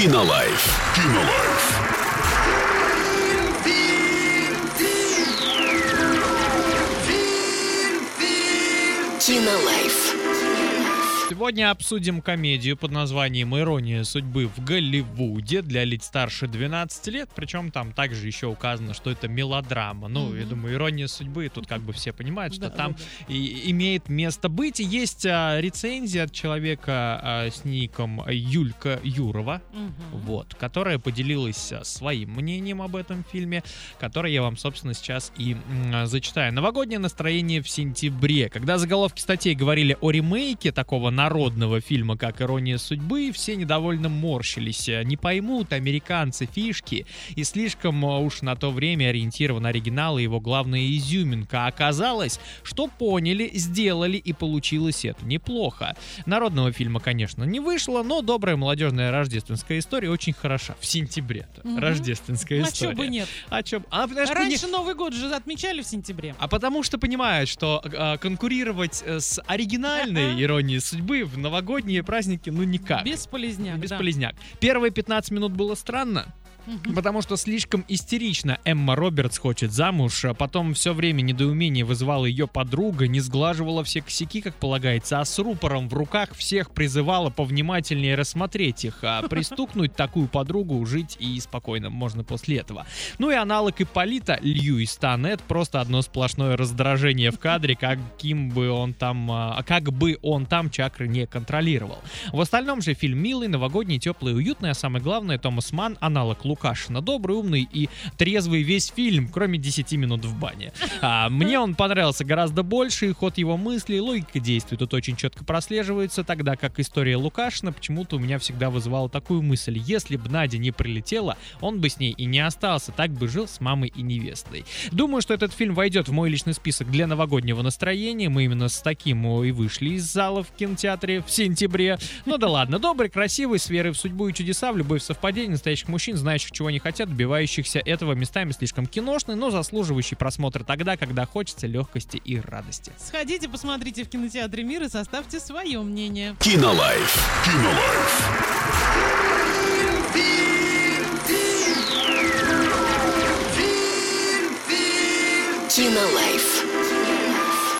Кинолайф. Кинолайф. Кинолайф. Сегодня обсудим комедию под названием «Ирония судьбы в Голливуде» для лиц старше 12 лет, причем там также еще указано, что это мелодрама. Ну, я думаю, «Ирония судьбы», тут как бы все понимают, что Да, там да, и- имеет место быть. И Есть а, рецензия от человека а, с ником Юлька Юрова, Мгм. вот, которая поделилась а, своим мнением об этом фильме, который я вам, собственно, сейчас и м, зачитаю. Новогоднее настроение в сентябре. Когда заголовки статей говорили о ремейке такого народного фильма, как «Ирония судьбы», все недовольно морщились. Не поймут американцы фишки, и слишком а, уж на то время ориентирован оригинал и его главная изюминка. А Оказалось, что поняли, сделали, и получилось это неплохо. Народного фильма, конечно, не вышло, но добрая молодежная рождественская история очень хороша. В сентябре Мгм. рождественская А история. чё бы нет? А чё А, потому что пони- Раньше Новый год же отмечали в сентябре. а потому что понимают, что а, конкурировать э, с оригинальной иронией судьбы в новогодние праздники, ну никак. Бесполезняк, да. Бесполезняк. Первые 15 минут было странно, Потому что слишком истерично Эмма Робертс хочет замуж, а потом все время недоумение вызывала ее подруга, не сглаживала все косяки, как полагается, а с рупором в руках всех призывала повнимательнее рассмотреть их, а пристукнуть такую подругу, жить и спокойно можно после этого. Ну и аналог Ипполита, Льюис Танет, просто одно сплошное раздражение в кадре, каким бы он там, а, как бы он там чакры не контролировал. В остальном же фильм милый, новогодний, теплый, уютный, а самое главное, Томас Ман, аналог Лукашина, добрый, умный и трезвый весь фильм, кроме 10 минут в бане. А, мне он понравился гораздо больше, и ход его мыслей, логика действий тут очень четко прослеживается, тогда как история Лукашина почему-то у меня всегда вызывала такую мысль, если бы Надя не прилетела, он бы с ней и не остался, так бы жил с мамой и невестой. Думаю, что этот фильм войдет в мой личный список для новогоднего настроения, мы именно с таким и вышли из зала в кинотеатре в сентябре. Ну да ладно, добрый, красивый, с верой в судьбу и чудеса, в любовь в совпадение настоящих мужчин, знающих, понимающих, чего они хотят, добивающихся этого местами слишком киношный, но заслуживающий просмотра тогда, когда хочется легкости и радости. Сходите, посмотрите в кинотеатре мира и составьте свое мнение. Кинолайф. Кинолайф. Кинолайф.